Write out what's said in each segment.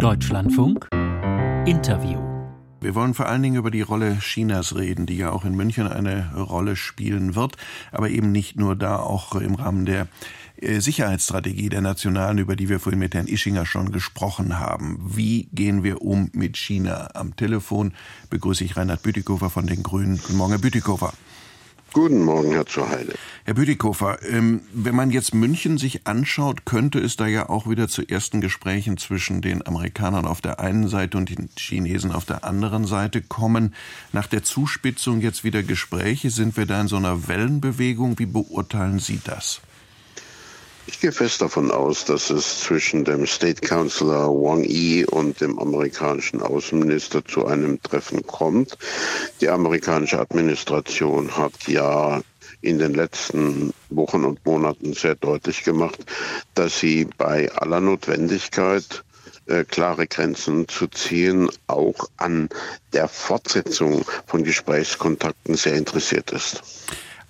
Deutschlandfunk Interview. Wir wollen vor allen Dingen über die Rolle Chinas reden, die ja auch in München eine Rolle spielen wird, aber eben nicht nur da, auch im Rahmen der äh, Sicherheitsstrategie der Nationalen, über die wir vorhin mit Herrn Ischinger schon gesprochen haben. Wie gehen wir um mit China? Am Telefon begrüße ich Reinhard Bütikofer von den Grünen. Guten Morgen, Herr Bütikofer. Guten Morgen, Herr Zuheide. Herr Bütikofer, ähm, wenn man jetzt München sich anschaut, könnte es da ja auch wieder zu ersten Gesprächen zwischen den Amerikanern auf der einen Seite und den Chinesen auf der anderen Seite kommen. Nach der Zuspitzung jetzt wieder Gespräche, sind wir da in so einer Wellenbewegung? Wie beurteilen Sie das? Ich gehe fest davon aus, dass es zwischen dem State Councilor Wang Yi und dem amerikanischen Außenminister zu einem Treffen kommt. Die amerikanische Administration hat ja in den letzten Wochen und Monaten sehr deutlich gemacht, dass sie bei aller Notwendigkeit äh, klare Grenzen zu ziehen, auch an der Fortsetzung von Gesprächskontakten sehr interessiert ist.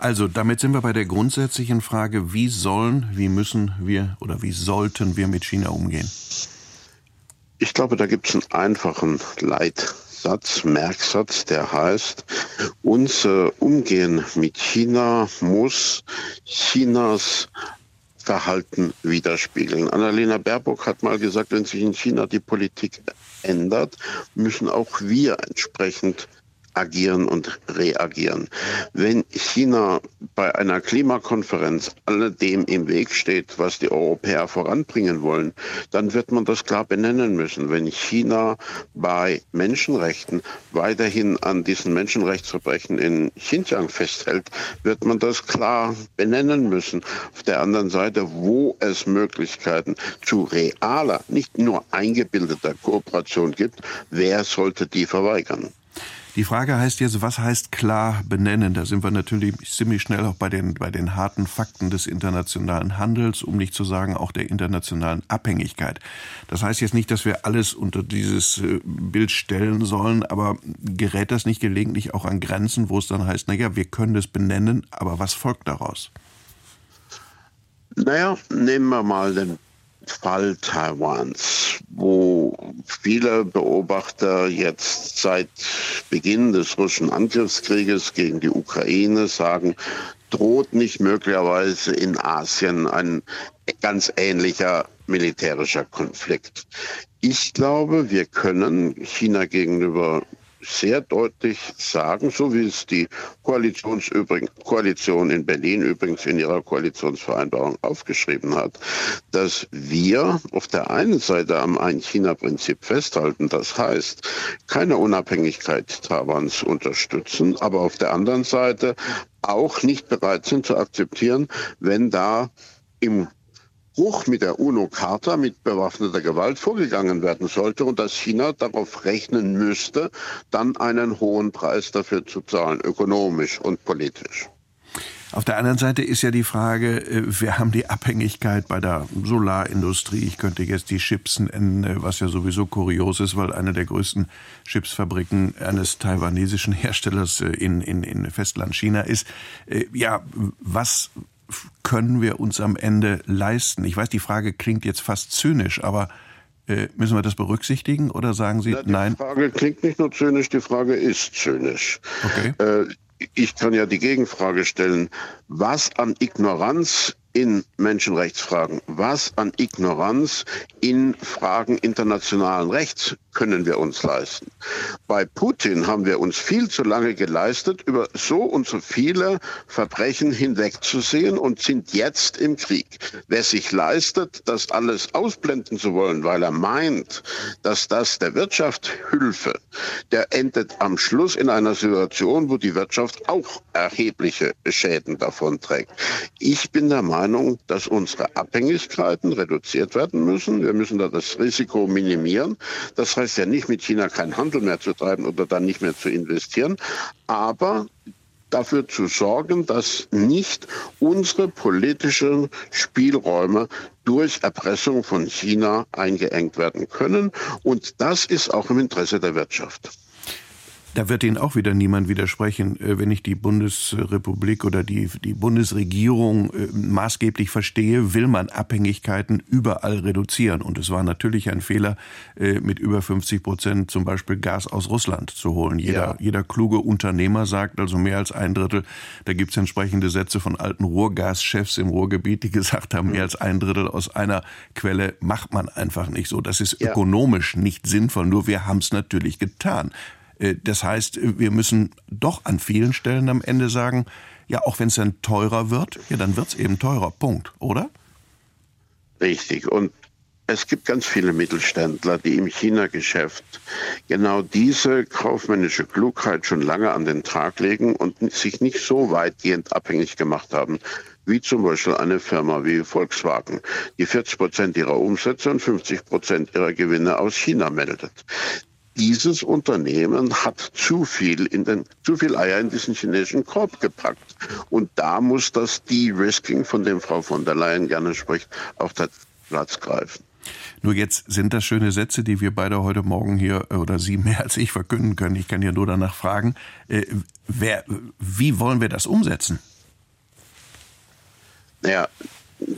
Also damit sind wir bei der grundsätzlichen Frage, wie sollen, wie müssen wir oder wie sollten wir mit China umgehen? Ich glaube, da gibt es einen einfachen Leitsatz, Merksatz, der heißt, unser Umgehen mit China muss Chinas Verhalten widerspiegeln. Annalena Baerbock hat mal gesagt, wenn sich in China die Politik ändert, müssen auch wir entsprechend agieren und reagieren. Wenn China bei einer Klimakonferenz alledem im Weg steht, was die Europäer voranbringen wollen, dann wird man das klar benennen müssen. Wenn China bei Menschenrechten weiterhin an diesen Menschenrechtsverbrechen in Xinjiang festhält, wird man das klar benennen müssen. Auf der anderen Seite, wo es Möglichkeiten zu realer, nicht nur eingebildeter Kooperation gibt, wer sollte die verweigern? Die Frage heißt jetzt, was heißt klar benennen? Da sind wir natürlich ziemlich schnell auch bei den, bei den harten Fakten des internationalen Handels, um nicht zu sagen auch der internationalen Abhängigkeit. Das heißt jetzt nicht, dass wir alles unter dieses äh, Bild stellen sollen, aber gerät das nicht gelegentlich auch an Grenzen, wo es dann heißt, naja, wir können es benennen, aber was folgt daraus? Naja, nehmen wir mal den Fall Taiwans, wo viele Beobachter jetzt seit Beginn des russischen Angriffskrieges gegen die Ukraine sagen, droht nicht möglicherweise in Asien ein ganz ähnlicher militärischer Konflikt. Ich glaube, wir können China gegenüber sehr deutlich sagen, so wie es die Koalition in Berlin übrigens in ihrer Koalitionsvereinbarung aufgeschrieben hat, dass wir auf der einen Seite am Ein-China-Prinzip festhalten, das heißt, keine Unabhängigkeit Taiwans unterstützen, aber auf der anderen Seite auch nicht bereit sind zu akzeptieren, wenn da im Bruch mit der UNO-Charta mit bewaffneter Gewalt vorgegangen werden sollte und dass China darauf rechnen müsste, dann einen hohen Preis dafür zu zahlen, ökonomisch und politisch. Auf der anderen Seite ist ja die Frage, äh, wir haben die Abhängigkeit bei der Solarindustrie. Ich könnte jetzt die Chips nennen, äh, was ja sowieso kurios ist, weil eine der größten Chipsfabriken eines taiwanesischen Herstellers äh, in, in, in Festland China ist. Ja, was können wir uns am Ende leisten? Ich weiß, die Frage klingt jetzt fast zynisch, aber äh, müssen wir das berücksichtigen oder sagen Sie ja, die nein? Die Frage klingt nicht nur zynisch, die Frage ist zynisch. Okay. Äh, ich kann ja die Gegenfrage stellen, was an Ignoranz in Menschenrechtsfragen, was an Ignoranz in Fragen internationalen Rechts können wir uns leisten. Bei Putin haben wir uns viel zu lange geleistet, über so und so viele Verbrechen hinwegzusehen und sind jetzt im Krieg. Wer sich leistet, das alles ausblenden zu wollen, weil er meint, dass das der Wirtschaft Hilfe, der endet am Schluss in einer Situation, wo die Wirtschaft auch erhebliche Schäden davon trägt. Ich bin der Meinung, dass unsere Abhängigkeiten reduziert werden müssen. Wir müssen da das Risiko minimieren. Das heißt ja nicht, mit China keinen Handel mehr zu treiben oder dann nicht mehr zu investieren, aber dafür zu sorgen, dass nicht unsere politischen Spielräume durch Erpressung von China eingeengt werden können. Und das ist auch im Interesse der Wirtschaft. Da wird Ihnen auch wieder niemand widersprechen, äh, wenn ich die Bundesrepublik oder die, die Bundesregierung äh, maßgeblich verstehe, will man Abhängigkeiten überall reduzieren. Und es war natürlich ein Fehler, äh, mit über 50 Prozent zum Beispiel Gas aus Russland zu holen. Jeder, ja. jeder kluge Unternehmer sagt also mehr als ein Drittel. Da gibt es entsprechende Sätze von alten Ruhrgaschefs im Ruhrgebiet, die gesagt haben, mehr als ein Drittel aus einer Quelle macht man einfach nicht so. Das ist ja. ökonomisch nicht sinnvoll. Nur wir haben es natürlich getan. Äh, das heißt, wir müssen doch an vielen Stellen am Ende sagen, ja, auch wenn es dann teurer wird, ja, dann wird es eben teurer. Punkt, oder? Richtig. Und es gibt ganz viele Mittelständler, die im China-Geschäft genau diese kaufmännische Klugheit schon lange an den Tag legen und sich nicht so weitgehend abhängig gemacht haben, wie zum Beispiel eine Firma wie Volkswagen, die 40 Prozent ihrer Umsätze und 50 Prozent ihrer Gewinne aus China meldet dieses Unternehmen hat zu viel in den, zu viel Eier in diesen chinesischen Korb gepackt. Und da muss das De-Risking, von dem Frau von der Leyen gerne spricht, auch der Platz greifen. Nur jetzt sind das schöne Sätze, die wir beide heute Morgen hier äh, oder Sie mehr als ich verkünden können. Ich kann ja nur danach fragen, äh, wer, wie wollen wir das umsetzen? Naja,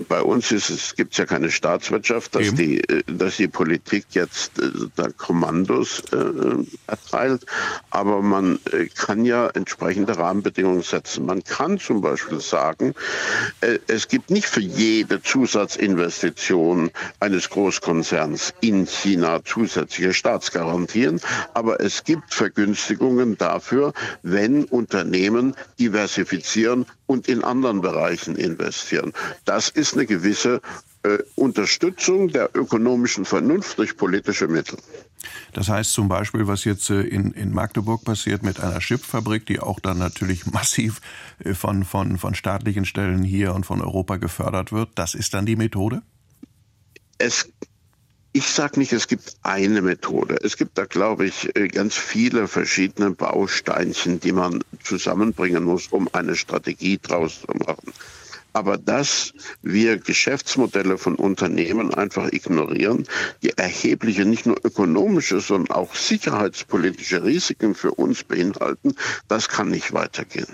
bei uns ist es gibt ja keine Staatswirtschaft, dass die äh, dass die Politik jetzt äh, da Kommandos äh, erteilt, aber man äh, kann ja entsprechende Rahmenbedingungen setzen. Man kann zum Beispiel sagen, äh, es gibt nicht für jede Zusatzinvestition eines Großkonzerns in China zusätzliche Staatsgarantien, aber es gibt Vergünstigungen dafür, wenn Unternehmen diversifizieren und in anderen Bereichen investieren. Das ist eine gewisse äh, Unterstützung der ökonomischen Vernunft durch politische Mittel. Das heißt zum Beispiel, was jetzt äh, in, in Magdeburg passiert mit einer Chipfabrik, die auch dann natürlich massiv äh, von, von, von staatlichen Stellen hier und von Europa gefördert wird, das ist dann die Methode? Es ich sage nicht, es gibt eine Methode. Es gibt da, glaube ich, äh, ganz viele verschiedene Bausteinchen, die man zusammenbringen muss, um eine Strategie draus zu machen. Aber dass wir Geschäftsmodelle von Unternehmen einfach ignorieren, die erhebliche nicht nur ökonomische, sondern auch sicherheitspolitische Risiken für uns beinhalten, das kann nicht weitergehen.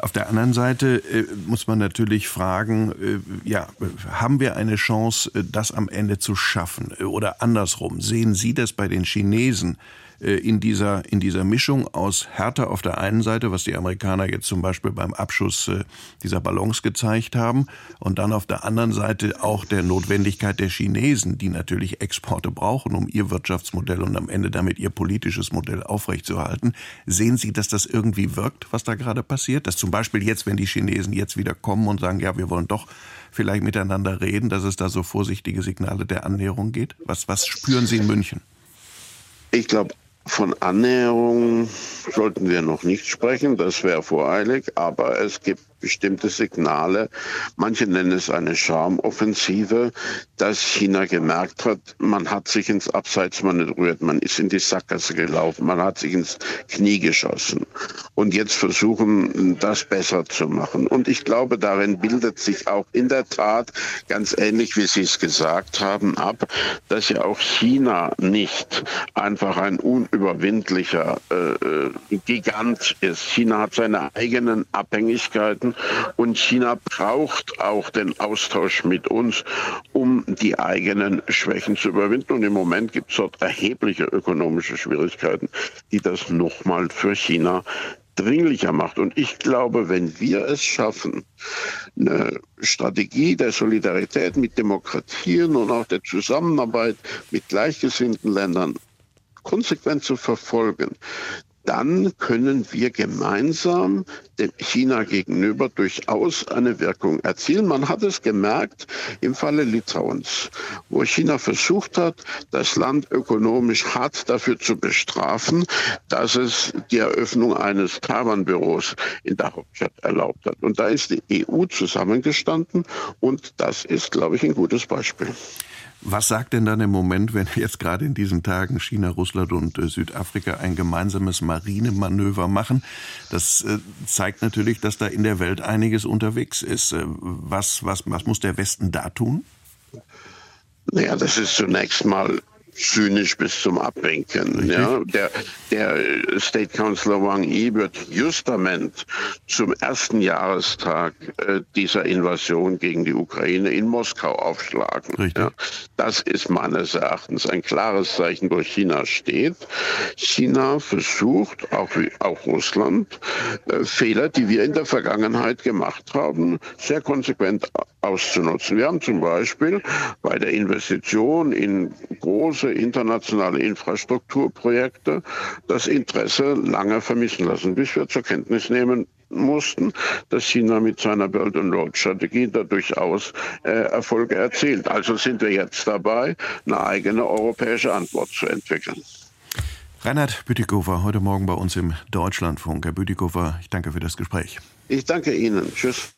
Auf der anderen Seite äh, muss man natürlich fragen, äh, ja, haben wir eine Chance, äh, das am Ende zu schaffen? Oder andersrum, sehen Sie das bei den Chinesen? Äh, in dieser, in dieser Mischung aus Härte auf der einen Seite, was die Amerikaner jetzt zum Beispiel beim Abschuss äh, dieser Ballons gezeigt haben, und dann auf der anderen Seite auch der Notwendigkeit der Chinesen, die natürlich Exporte brauchen, um ihr Wirtschaftsmodell und am Ende damit ihr politisches Modell aufrechtzuerhalten. Sehen Sie, dass das irgendwie wirkt, was da gerade passiert? Dass zum Beispiel jetzt, wenn die Chinesen jetzt wieder kommen und sagen, ja, wir wollen doch vielleicht miteinander reden, dass es da so vorsichtige Signale der Annäherung geht? Was, was spüren Sie in München? Ich glaube, von Annäherung sollten wir noch nicht sprechen, das wäre voreilig, aber es gibt bestimmte Signale. Manche nennen es eine Charmoffensive, dass China gemerkt hat, man hat sich ins Abseits manövriert, man ist in die Sackgasse gelaufen, man hat sich ins Knie geschossen. Und jetzt versuchen, das besser zu machen. Und ich glaube, darin bildet sich auch in der Tat, ganz ähnlich wie Sie es gesagt haben, ab, dass ja auch China nicht einfach ein unüberwindlicher äh, äh Gigant ist. China hat seine eigenen Abhängigkeiten werden. Und China braucht auch den Austausch mit uns, um die eigenen Schwächen zu überwinden. Und im Moment gibt es dort erhebliche ökonomische Schwierigkeiten, die das nochmal für China dringlicher macht. Und ich glaube, wenn wir es schaffen, eine Strategie der Solidarität mit Demokratien und auch der Zusammenarbeit mit gleichgesinnten Ländern konsequent zu verfolgen, dann können wir gemeinsam dem China gegenüber durchaus eine Wirkung erzielen. Man hat es gemerkt im Falle Litauens, wo China versucht hat, das Land ökonomisch hart dafür zu bestrafen, dass es die Eröffnung eines Taiwan-Büros in der Hauptstadt erlaubt hat. Und da ist die EU zusammengestanden und das ist, glaube ich, ein gutes Beispiel. Was sagt denn dann im Moment, wenn jetzt gerade in diesen Tagen China, Russland und äh, Südafrika ein gemeinsames Marinemanöver machen? Das äh, zeigt natürlich, dass da in der Welt einiges unterwegs ist. Äh, was, was, was muss der Westen da tun? Naja, das ist zunächst mal zynisch bis zum Abwinken. Ja. Der, der State Councilor Wang Yi wird justament zum ersten Jahrestag äh, dieser Invasion gegen die Ukraine in Moskau aufschlagen. Ja. Das ist meines Erachtens ein klares Zeichen, wo China steht. China versucht, auch, wie, auch Russland, äh, Fehler, die wir in der Vergangenheit gemacht haben, sehr konsequent auszunutzen. Wir haben zum Beispiel bei der Investition in große internationale Infrastrukturprojekte das Interesse lange vermissen lassen, bis wir zur Kenntnis nehmen mussten, dass China mit seiner Belt and Road Strategie da durchaus äh, Erfolge erzielt. Also sind wir jetzt dabei, eine eigene europäische Antwort zu entwickeln. Reinhard Bütikofer, heute Morgen bei uns im Deutschlandfunk. Herr Bütikofer, ich danke für das Gespräch. Ich danke Ihnen. Tschüss.